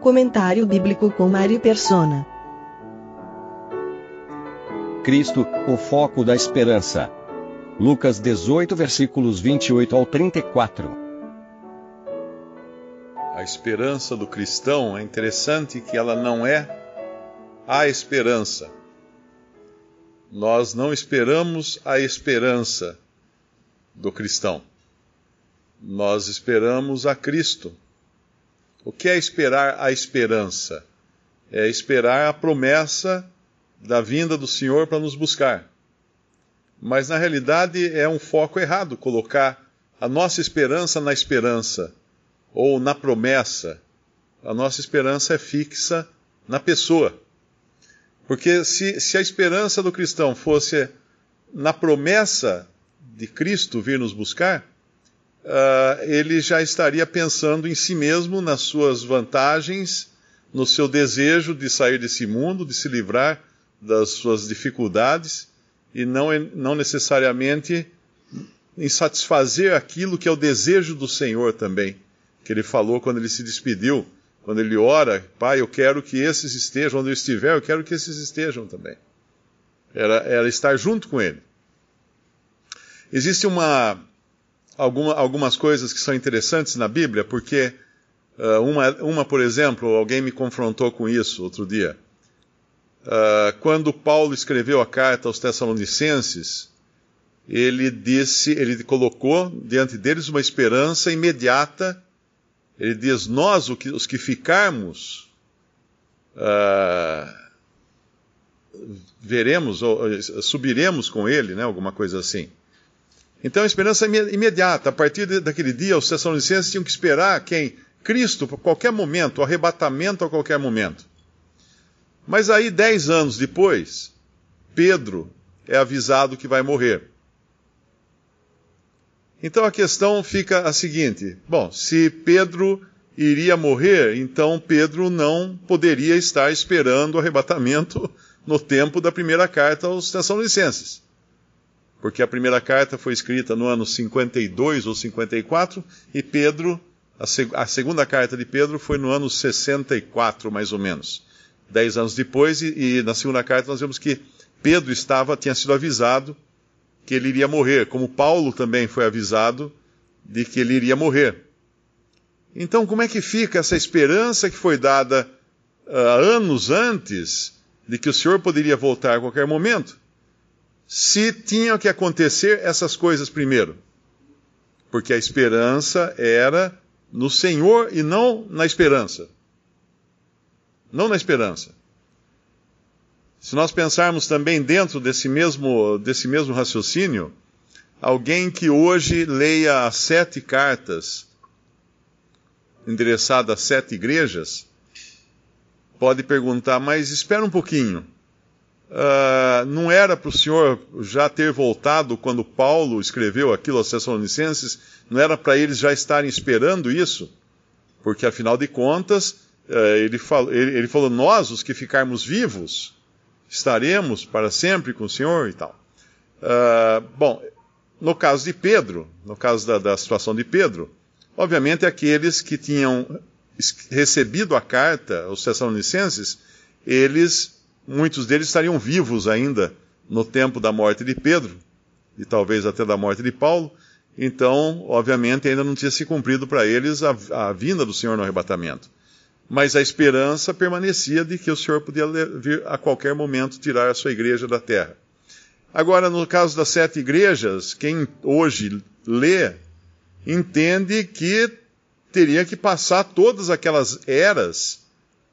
Comentário bíblico com Mari Persona. Cristo, o foco da esperança. Lucas 18, versículos 28 ao 34. A esperança do cristão é interessante que ela não é a esperança. Nós não esperamos a esperança do cristão. Nós esperamos a Cristo. O que é esperar a esperança? É esperar a promessa da vinda do Senhor para nos buscar. Mas na realidade é um foco errado colocar a nossa esperança na esperança ou na promessa. A nossa esperança é fixa na pessoa. Porque se, se a esperança do cristão fosse na promessa de Cristo vir nos buscar, uh, ele já estaria pensando em si mesmo, nas suas vantagens, no seu desejo de sair desse mundo, de se livrar das suas dificuldades, e não, não necessariamente em satisfazer aquilo que é o desejo do Senhor também, que ele falou quando ele se despediu, quando ele ora, Pai, eu quero que esses estejam onde eu estiver, eu quero que esses estejam também. Era, era estar junto com ele. Existe uma, alguma, algumas coisas que são interessantes na Bíblia, porque uh, uma, uma, por exemplo, alguém me confrontou com isso outro dia. Uh, quando Paulo escreveu a carta aos Tessalonicenses, ele disse, ele colocou diante deles uma esperança imediata. Ele diz: Nós, os que ficarmos, uh, veremos, ou, subiremos com ele, né, alguma coisa assim. Então a esperança é imediata. A partir daquele dia, os Tessalonicenses tinham que esperar quem? Cristo, a qualquer momento, o arrebatamento a qualquer momento. Mas aí, dez anos depois, Pedro é avisado que vai morrer. Então a questão fica a seguinte: bom, se Pedro iria morrer, então Pedro não poderia estar esperando o arrebatamento no tempo da primeira carta aos Tessalonicenses porque a primeira carta foi escrita no ano 52 ou 54 e Pedro, a, seg a segunda carta de Pedro foi no ano 64, mais ou menos. Dez anos depois, e, e na segunda carta nós vemos que Pedro estava, tinha sido avisado que ele iria morrer, como Paulo também foi avisado de que ele iria morrer. Então, como é que fica essa esperança que foi dada uh, anos antes de que o Senhor poderia voltar a qualquer momento? Se tinham que acontecer essas coisas primeiro. Porque a esperança era no Senhor e não na esperança. Não na esperança. Se nós pensarmos também dentro desse mesmo, desse mesmo raciocínio, alguém que hoje leia as sete cartas endereçadas às sete igrejas, pode perguntar, mas espera um pouquinho. Uh, não era para o senhor já ter voltado quando Paulo escreveu aquilo aos Tessalonicenses? Não era para eles já estarem esperando isso? Porque afinal de contas, uh, ele, falou, ele, ele, falou: Nós, os que ficarmos vivos, estaremos para sempre com o senhor e tal. Uh, bom, no caso de Pedro, no caso da, da situação de Pedro, obviamente aqueles que tinham recebido a carta aos Tessalonicenses, eles muitos deles estariam vivos ainda no tempo da morte de Pedro, e talvez até da morte de Paulo. Então, obviamente, ainda não tinha se cumprido para eles a, a, vinda do Senhor no arrebatamento. Mas a esperança permanecia de que o Senhor podia vir a qualquer momento tirar a sua igreja da terra. Agora, no caso das sete igrejas, quem hoje lê, entende que teria que passar todas aquelas eras,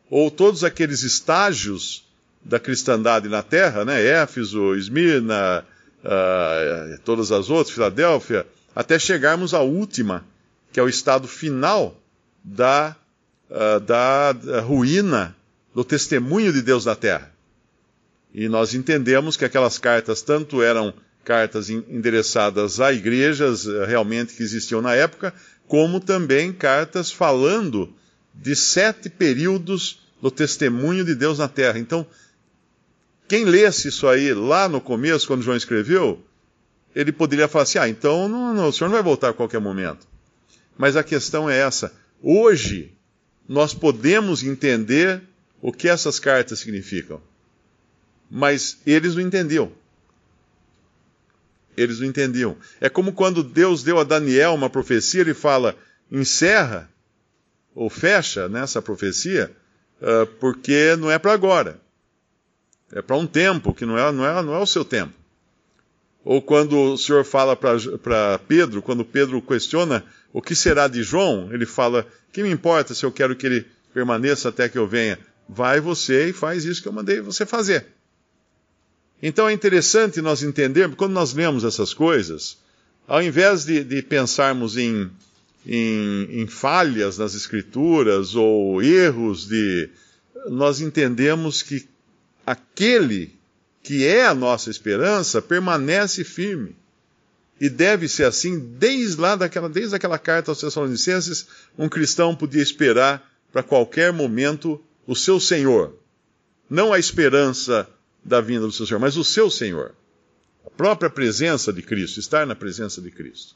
ou todos aqueles estágios da cristandade na Terra, né? Éfeso, Esmirna, uh, todas as outras, Filadélfia, até chegarmos à última, que é o estado final da, uh, da, ruína do testemunho de Deus na terra. E nós entendemos que aquelas cartas tanto eram cartas endereçadas a igrejas uh, realmente que existiam na época, como também cartas falando de sete períodos do testemunho de Deus na terra. Então, quem lesse isso aí lá no começo, quando João escreveu, ele poderia falar assim: ah, então não, não, o senhor não vai voltar a qualquer momento. Mas a questão é essa. Hoje, nós podemos entender o que essas cartas significam. Mas eles não entendiam. Eles não entendiam. É como quando Deus deu a Daniel uma profecia, ele fala: encerra ou fecha nessa profecia, uh, porque não é para agora. É para um tempo que não é, não, é, não é o seu tempo. Ou quando o Senhor fala para Pedro, quando Pedro questiona o que será de João, ele fala: Que me importa se eu quero que ele permaneça até que eu venha? Vai você e faz isso que eu mandei você fazer. Então é interessante nós entendermos, quando nós lemos essas coisas, ao invés de, de pensarmos em, em, em, falhas nas escrituras ou erros de. Nós entendemos que aquele que é a nossa esperança, permanece firme. E deve ser assim desde lá daquela, desde aquela carta aos Tessalonicenses, um cristão podia esperar para qualquer momento o seu Senhor. Não a esperança da vinda do seu Senhor, mas o seu Senhor. A própria presença de Cristo, estar na presença de Cristo.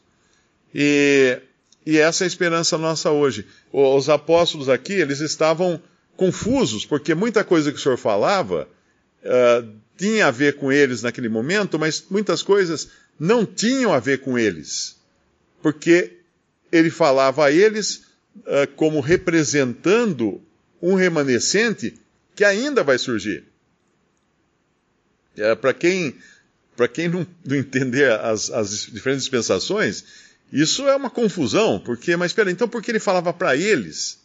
E, e essa é a esperança nossa hoje. Os apóstolos aqui, eles estavam confusos, porque muita coisa que o Senhor falava uh, tinha a ver com eles naquele momento, mas muitas coisas não tinham a ver com eles. Porque ele falava a eles uh, como representando um remanescente que ainda vai surgir. Uh, Para quem, quem não, não entender as, as diferentes dispensações, isso é uma confusão, porque, mas espera, então por que ele falava para eles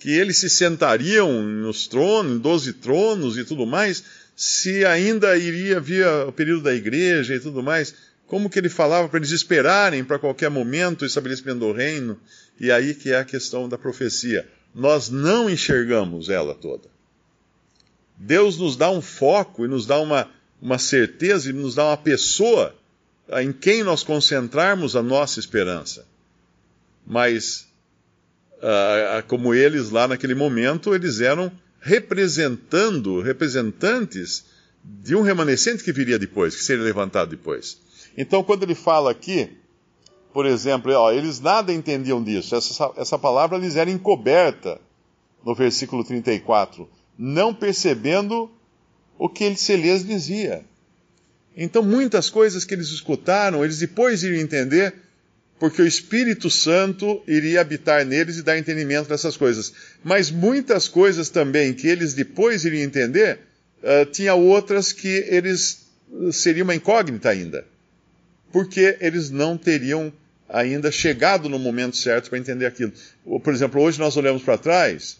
que eles se sentariam nos tronos, em doze tronos e tudo mais, se ainda iria vir o período da igreja e tudo mais, como que ele falava para eles esperarem para qualquer momento o estabelecimento do reino? E aí que é a questão da profecia. Nós não enxergamos ela toda. Deus nos dá um foco e nos dá uma, uma certeza e nos dá uma pessoa em quem nós concentrarmos a nossa esperança. Mas, como eles lá naquele momento, eles eram representando, representantes de um remanescente que viria depois, que seria levantado depois. Então, quando ele fala aqui, por exemplo, ó, eles nada entendiam disso, essa, essa palavra lhes era encoberta no versículo 34, não percebendo o que ele se lhes dizia. Então, muitas coisas que eles escutaram, eles depois iriam entender porque o Espírito Santo iria habitar neles e dar entendimento dessas coisas. Mas muitas coisas também que eles depois iriam entender, uh, tinha outras que eles uh, seria uma incógnita ainda. Porque eles não teriam ainda chegado no momento certo para entender aquilo. Por exemplo, hoje nós olhamos para trás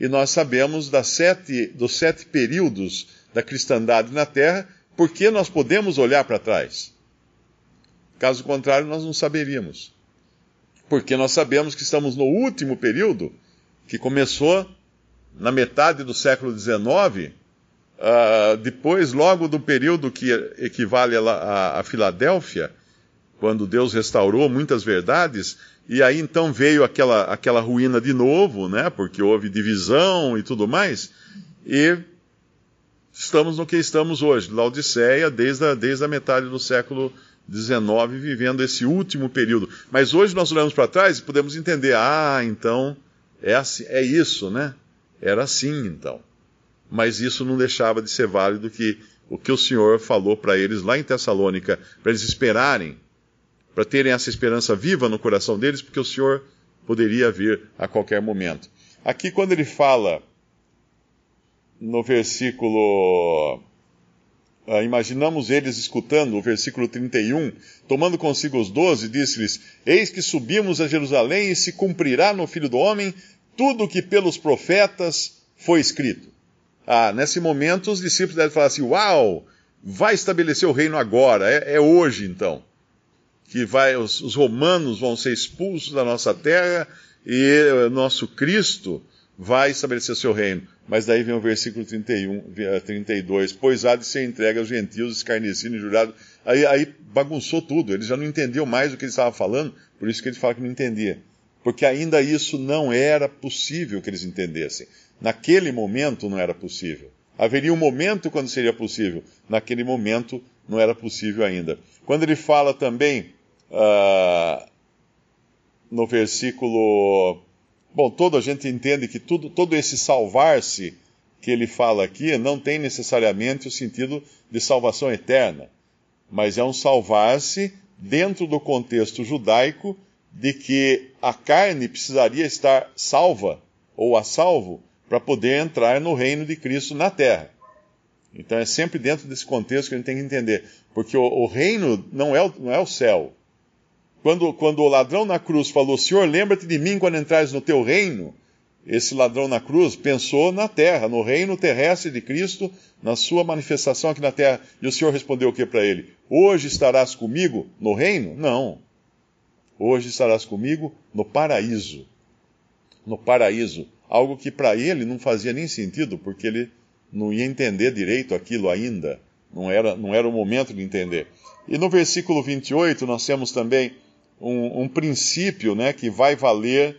e nós sabemos das sete, dos sete períodos da cristandade na Terra, porque nós podemos olhar para trás. Caso contrário, nós não saberíamos. Porque nós sabemos que estamos no último período, que começou na metade do século XIX, uh, ah, depois, logo do período que equivale a, Filadélfia, quando Deus restaurou muitas verdades, e aí então veio aquela, aquela ruína de novo, né? Porque houve divisão e tudo mais, e estamos no que estamos hoje, Laodiceia, desde a, desde a metade do século 19 vivendo esse último período. Mas hoje nós olhamos para trás e podemos entender, ah, então é, assim, é isso, né? Era assim então. Mas isso não deixava de ser válido que o que o Senhor falou para eles lá em Tessalônica, para eles esperarem, para terem essa esperança viva no coração deles, porque o Senhor poderia vir a qualquer momento. Aqui, quando ele fala no versículo Uh, imaginamos eles escutando o versículo 31, tomando consigo os doze, disse-lhes: Eis que subimos a Jerusalém e se cumprirá no Filho do Homem tudo o que pelos profetas foi escrito. Ah, nesse momento os discípulos devem falar assim: Uau, vai estabelecer o reino agora, é, é hoje então. que vai, os, os romanos vão ser expulsos da nossa terra e o nosso Cristo vai estabelecer seu reino. Mas daí vem o versículo 31, 32, pois há de ser entregue aos gentios, escarnecido e jurado. Aí, aí bagunçou tudo, ele já não entendeu mais o que ele estava falando, por isso que ele fala que não entendia. Porque ainda isso não era possível que eles entendessem. Naquele momento não era possível. Haveria um momento quando seria possível. Naquele momento não era possível ainda. Quando ele fala também uh, no versículo. Bom, todo a gente entende que tudo, todo esse salvar-se que ele fala aqui não tem necessariamente o sentido de salvação eterna, mas é um salvar-se dentro do contexto judaico de que a carne precisaria estar salva ou a salvo para poder entrar no reino de Cristo na terra. Então é sempre dentro desse contexto que a gente tem que entender. Porque o, o reino não é não é o céu. Quando, quando o ladrão na cruz falou, Senhor, lembra-te de mim quando entrares no teu reino, esse ladrão na cruz pensou na terra, no reino terrestre de Cristo, na sua manifestação aqui na terra. E o Senhor respondeu o que para ele? Hoje estarás comigo no reino? Não. Hoje estarás comigo no paraíso. No paraíso. Algo que para ele não fazia nem sentido, porque ele não ia entender direito aquilo ainda. Não era, não era o momento de entender. E no versículo 28, nós temos também um, um princípio né, que vai valer,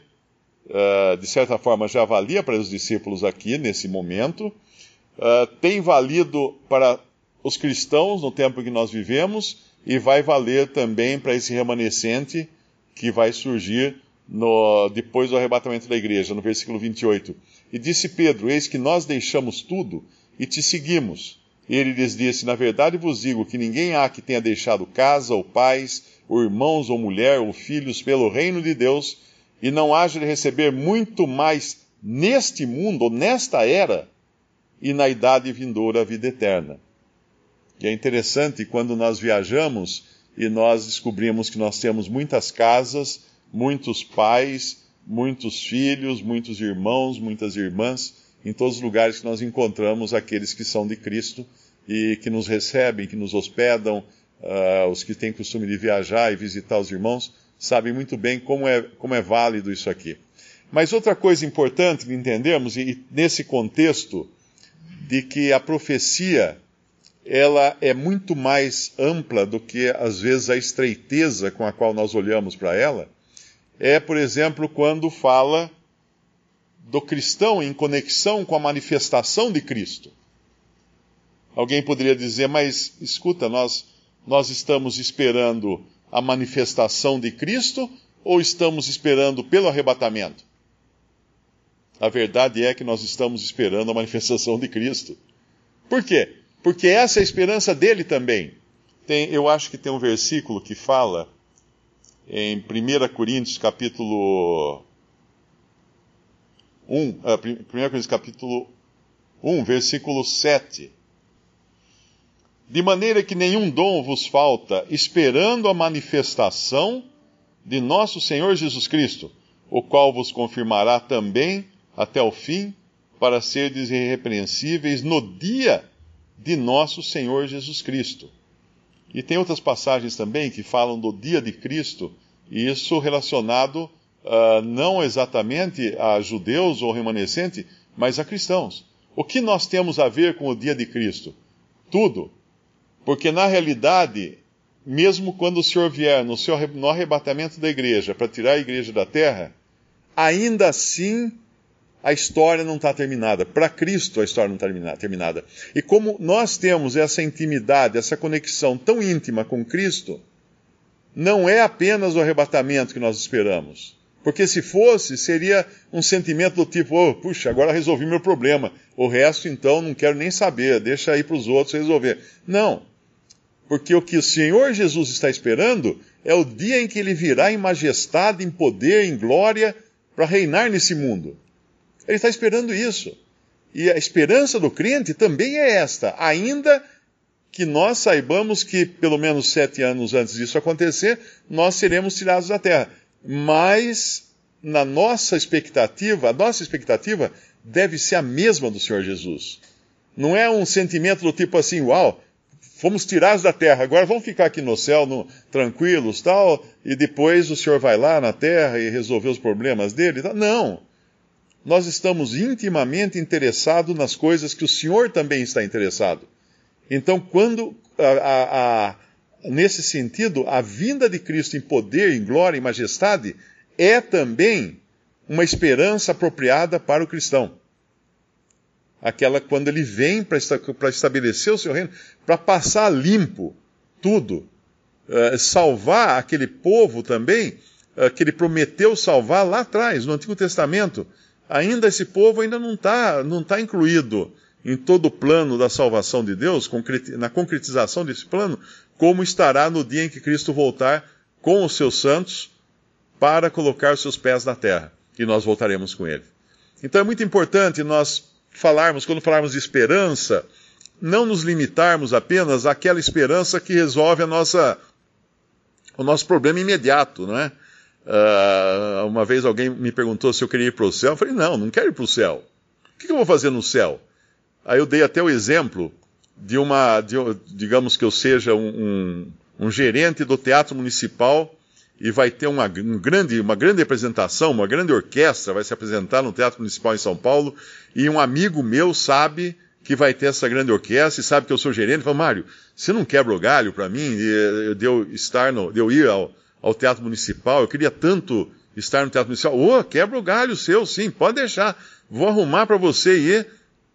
uh, de certa forma, já valia para os discípulos aqui, nesse momento, uh, tem valido para os cristãos no tempo que nós vivemos e vai valer também para esse remanescente que vai surgir no, depois do arrebatamento da igreja, no versículo 28. E disse Pedro: Eis que nós deixamos tudo e te seguimos. Ele lhes disse: Na verdade vos digo que ninguém há que tenha deixado casa, ou pais, ou irmãos, ou mulher, ou filhos, pelo reino de Deus, e não haja de receber muito mais neste mundo, ou nesta era, e na idade vindoura a vida eterna. E é interessante quando nós viajamos e nós descobrimos que nós temos muitas casas, muitos pais, muitos filhos, muitos irmãos, muitas irmãs, em todos os lugares que nós encontramos aqueles que são de Cristo e que nos recebem, que nos hospedam, uh, os que têm costume de viajar e visitar os irmãos, sabem muito bem como é, como é válido isso aqui. Mas outra coisa importante de entendermos, e nesse contexto, de que a profecia ela é muito mais ampla do que às vezes a estreiteza com a qual nós olhamos para ela, é, por exemplo, quando fala do cristão em conexão com a manifestação de Cristo. Alguém poderia dizer, mas escuta, nós, nós estamos esperando a manifestação de Cristo ou estamos esperando pelo arrebatamento? A verdade é que nós estamos esperando a manifestação de Cristo. Por quê? Porque essa é a esperança dele também. Tem, eu acho que tem um versículo que fala em 1 Coríntios capítulo 1, uh, 1 Coríntios capítulo 1, versículo 7. De maneira que nenhum dom vos falta, esperando a manifestação de nosso Senhor Jesus Cristo, o qual vos confirmará também até o fim, para serdes irrepreensíveis no dia de nosso Senhor Jesus Cristo. E tem outras passagens também que falam do dia de Cristo, e isso relacionado uh, não exatamente a judeus ou remanescente, mas a cristãos. O que nós temos a ver com o dia de Cristo? Tudo. Porque na realidade, mesmo quando o Senhor vier no, seu, no arrebatamento da igreja para tirar a igreja da terra, ainda assim a história não está terminada. Para Cristo a história não está terminada. E como nós temos essa intimidade, essa conexão tão íntima com Cristo, não é apenas o arrebatamento que nós esperamos. Porque se fosse, seria um sentimento do tipo, oh, puxa, agora resolvi meu problema. O resto, então, não quero nem saber, deixa aí para os outros resolver. Não. Porque o que o Senhor Jesus está esperando é o dia em que ele virá em majestade, em poder, em glória, para reinar nesse mundo. Ele está esperando isso. E a esperança do crente também é esta, ainda que nós saibamos que, pelo menos sete anos antes disso acontecer, nós seremos tirados da terra. Mas, na nossa expectativa, a nossa expectativa deve ser a mesma do Senhor Jesus. Não é um sentimento do tipo assim, uau, fomos tirados da terra, agora vamos ficar aqui no céu no, tranquilos tal, e depois o Senhor vai lá na terra e resolver os problemas dele. Tal. Não. Nós estamos intimamente interessados nas coisas que o Senhor também está interessado. Então, quando a, a, a, nesse sentido, a vinda de Cristo em poder, em glória, em majestade, é também uma esperança apropriada para o cristão. Aquela quando ele vem para estabelecer o seu reino, para passar limpo tudo, uh, salvar aquele povo também, uh, que ele prometeu salvar lá atrás, no Antigo Testamento. Ainda esse povo ainda não está não tá incluído em todo o plano da salvação de Deus, na concretização desse plano, como estará no dia em que Cristo voltar com os seus santos para colocar os seus pés na terra e nós voltaremos com ele. Então é muito importante nós falarmos, quando falarmos de esperança, não nos limitarmos apenas àquela esperança que resolve a nossa, o nosso problema imediato, não é? Uh, uma vez alguém me perguntou se eu queria ir para o céu. Eu falei, não, não quero ir para o céu. O que, eu vou fazer no céu? Aí eu dei até o exemplo de uma, de, digamos que eu seja um, um, um gerente do teatro municipal e vai ter uma, um grande, uma grande apresentação, uma grande orquestra vai se apresentar no Teatro Municipal em São Paulo, e um amigo meu sabe que vai ter essa grande orquestra e sabe que eu sou gerente, fala, Mário, você não quebra o galho para mim de, de, eu estar no, de eu ir ao, ao Teatro Municipal, eu queria tanto estar no Teatro Municipal. Ô, oh, quebra o galho seu, sim, pode deixar. Vou arrumar para você ir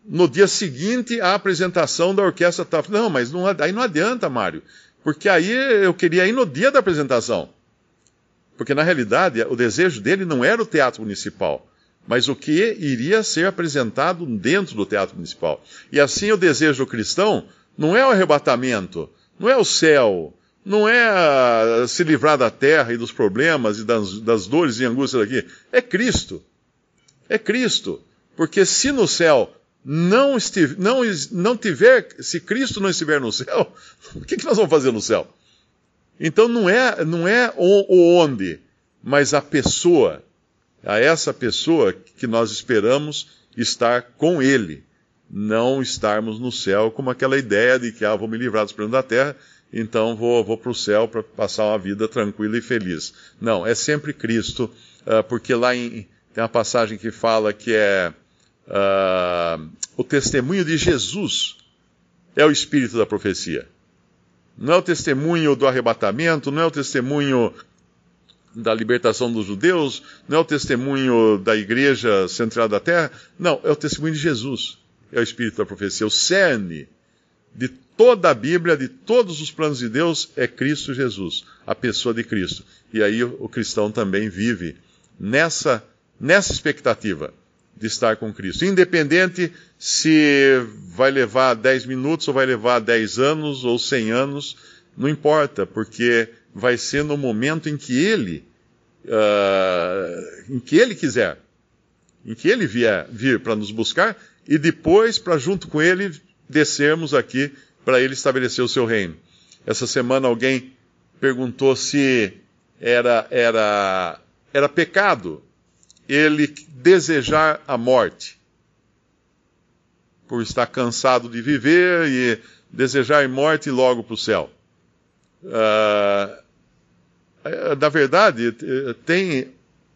no dia seguinte à apresentação da orquestra. Não, mas não, aí não adianta, Mário, porque aí eu queria ir no dia da apresentação. Porque, na realidade, o desejo dele não era o teatro municipal, mas o que iria ser apresentado dentro do teatro municipal. E assim, o desejo do cristão não é o arrebatamento, não é o céu, não é se livrar da terra e dos problemas e das, das dores e angústias daqui. É Cristo. É Cristo. Porque se no céu não, estiver, não, não tiver, se Cristo não estiver no céu, o que, que nós vamos fazer no céu? Então não é, não é o, o onde, mas a pessoa, a essa pessoa que nós esperamos estar com Ele, não estarmos no céu como aquela ideia de que ah, vou me livrar dos problemas da terra, então vou, vou para o céu para passar uma vida tranquila e feliz. Não, é sempre Cristo, uh, porque lá em, tem uma passagem que fala que é uh, o testemunho de Jesus é o espírito da profecia. Não é o testemunho do arrebatamento, não é o testemunho da libertação dos judeus, não é o testemunho da igreja central da terra, não, é o testemunho de Jesus. É o espírito da profecia, o cerne de toda a Bíblia, de todos os planos de Deus, é Cristo Jesus, a pessoa de Cristo. E aí o cristão também vive nessa, nessa expectativa de estar com Cristo. Independente se vai levar 10 minutos ou vai levar 10 anos ou 100 anos, não importa, porque vai ser no momento em que Ele, uh, em que Ele quiser, em que Ele vier vir para nos buscar e depois para junto com Ele descermos aqui para Ele estabelecer o seu reino. Essa semana alguém perguntou se era era era pecado ele desejar a morte, por estar cansado de viver e desejar morte logo para o céu. Uh, na verdade, tem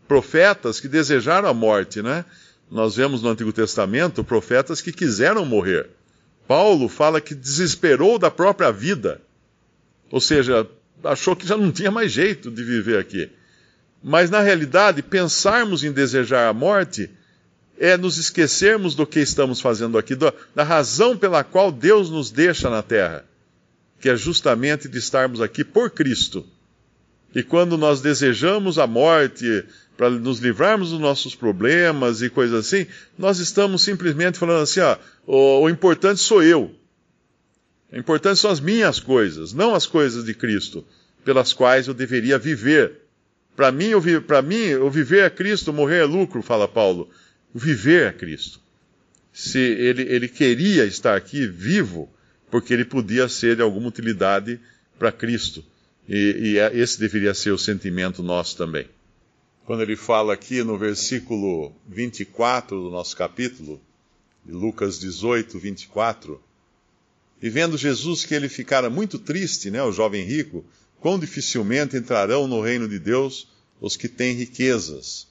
profetas que desejaram a morte, né? Nós vemos no Antigo Testamento profetas que quiseram morrer. Paulo fala que desesperou da própria vida. Ou seja, achou que já não tinha mais jeito de viver aqui. Mas na realidade, pensarmos em desejar a morte é nos esquecermos do que estamos fazendo aqui, da razão pela qual Deus nos deixa na terra, que é justamente de estarmos aqui por Cristo. E quando nós desejamos a morte para nos livrarmos dos nossos problemas e coisas assim, nós estamos simplesmente falando assim: ó, o, o importante sou eu. O importante são as minhas coisas, não as coisas de Cristo, pelas quais eu deveria viver para mim, para mim, o viver é Cristo, morrer é lucro, fala Paulo. O viver é Cristo. Se ele, ele queria estar aqui vivo, porque ele podia ser de alguma utilidade para Cristo. E, e é, esse deveria ser o sentimento nosso também. Quando ele fala aqui no versículo 24 do nosso capítulo, de Lucas 18, 24, E vendo Jesus que ele ficara muito triste, né, o jovem rico, quão dificilmente entrarão no reino de Deus os que têm riquezas.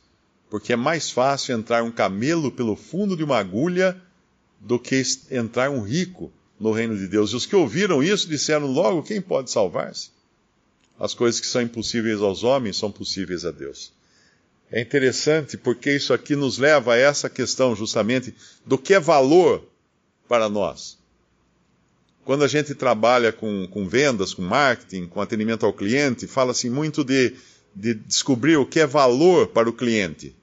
Porque é mais fácil entrar um camelo pelo fundo de uma agulha do que entrar um rico no reino de Deus. E os que ouviram isso disseram logo: quem pode salvar-se? As coisas que são impossíveis aos homens são possíveis a Deus. É interessante porque isso aqui nos leva a essa questão justamente do que é valor para nós. Quando a gente trabalha com, com vendas, com marketing, com atendimento ao cliente, fala-se muito de, de descobrir o que é valor para o cliente.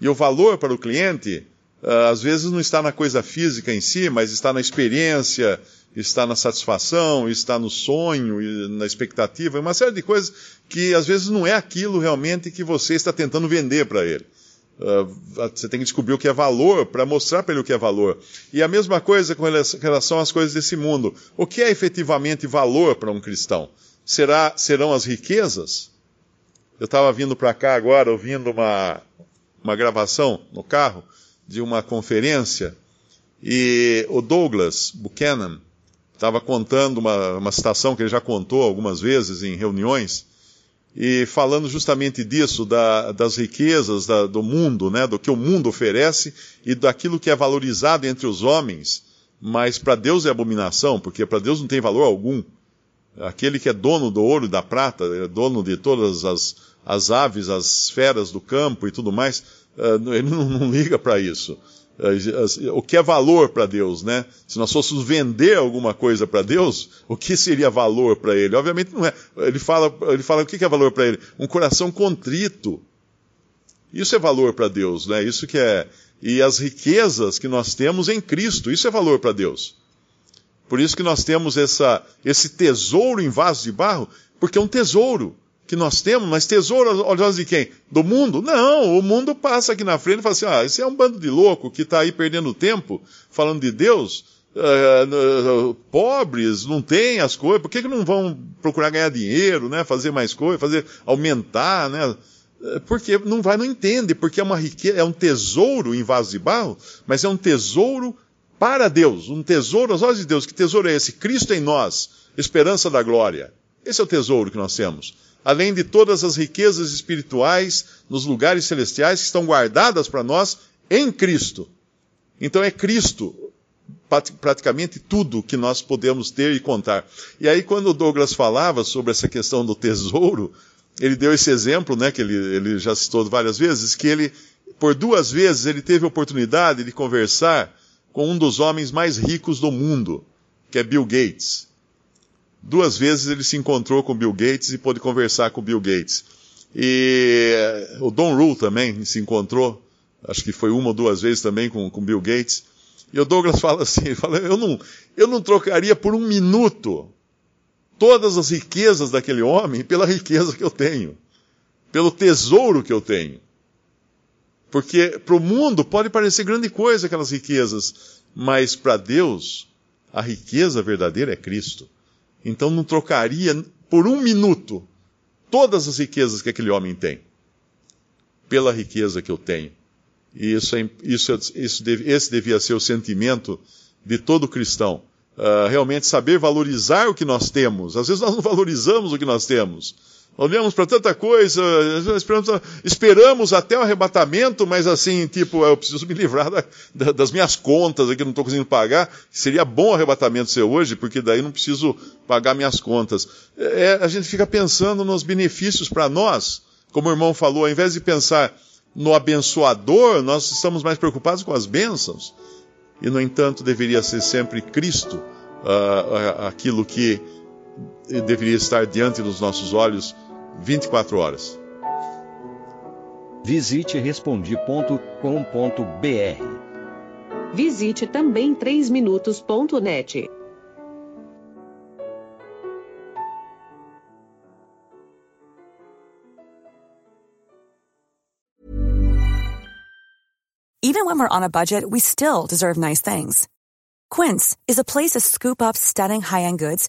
E o valor para o cliente, uh, às vezes, não está na coisa física em si, mas está na experiência, está na satisfação, está no sonho, na expectativa, uma série de coisas que às vezes não é aquilo realmente que você está tentando vender para ele. Uh, você tem que descobrir o que é valor para mostrar para ele o que é valor. E a mesma coisa com relação às coisas desse mundo. O que é efetivamente valor para um cristão? Será, serão as riquezas? Eu estava vindo para cá agora, ouvindo uma, uma gravação no carro de uma conferência, e o Douglas Buchanan estava contando uma, uma citação que ele já contou algumas vezes em reuniões, e falando justamente disso, da, das riquezas da, do mundo, né, do que o mundo oferece e daquilo que é valorizado entre os homens, mas para Deus é abominação, porque para Deus não tem valor algum. Aquele que é dono do ouro e da prata, é dono de todas as, as aves, as feras do campo e tudo mais, uh, ele não, não liga para isso. Uh, o que é valor para Deus, né? Se nós fôssemos vender alguma coisa para Deus, o que seria valor para Ele? Obviamente não é. Ele fala, ele fala o que é valor para Ele? Um coração contrito. Isso é valor para Deus, né? Isso que é. E as riquezas que nós temos em Cristo, isso é valor para Deus. Por isso que nós temos essa, esse tesouro em vaso de barro, porque é um tesouro que nós temos, mas tesouro aos olhos de quem? Do mundo? Não, o mundo passa aqui na frente e fala assim: ah, esse é um bando de louco que está aí perdendo tempo falando de Deus. Uh, uh, pobres não têm as coisas, por que, que não vão procurar ganhar dinheiro, né? Fazer mais coisas, fazer aumentar, né? Porque não vai, não entende, porque é uma riqueza, é um tesouro em vaso de barro, mas é um tesouro para Deus, um tesouro aos olhos de Deus. Que tesouro é esse? Cristo em nós, esperança da glória. Esse é o tesouro que nós temos além de todas as riquezas espirituais nos lugares celestiais que estão guardadas para nós em Cristo. Então é Cristo praticamente tudo que nós podemos ter e contar. E aí quando o Douglas falava sobre essa questão do tesouro, ele deu esse exemplo, né, que ele, ele já citou várias vezes, que ele, por duas vezes, ele teve a oportunidade de conversar com um dos homens mais ricos do mundo, que é Bill Gates. Duas vezes ele se encontrou com Bill Gates e pôde conversar com Bill Gates. E o Don Rule também se encontrou, acho que foi uma ou duas vezes também com, com Bill Gates. E o Douglas fala assim, fala, eu, não, eu não trocaria por um minuto todas as riquezas daquele homem pela riqueza que eu tenho, pelo tesouro que eu tenho. Porque para o mundo pode parecer grande coisa aquelas riquezas, mas para Deus a riqueza verdadeira é Cristo. Então não trocaria por um minuto todas as riquezas que aquele homem tem pela riqueza que eu tenho. E isso, é, isso, isso deve, esse devia ser o sentimento de todo cristão. Uh, realmente saber valorizar o que nós temos. Às vezes nós não valorizamos o que nós temos. Olhamos para tanta coisa, esperamos, esperamos, até o arrebatamento, mas assim, tipo, eu preciso me livrar da, da, das minhas contas aqui, não estou conseguindo pagar. Seria bom o arrebatamento ser hoje, porque daí não preciso pagar minhas contas. É, a gente fica pensando nos benefícios para nós, como o irmão falou, ao invés de pensar no abençoador, nós estamos mais preocupados com as bênçãos. E, no entanto, deveria ser sempre Cristo uh, aquilo que deveria estar diante dos nossos olhos 24 horas. Visite respondi.com.br. Visite também 3minutos.net. Even when we're on a budget, we still deserve nice things. Quince is a place to scoop up stunning high-end goods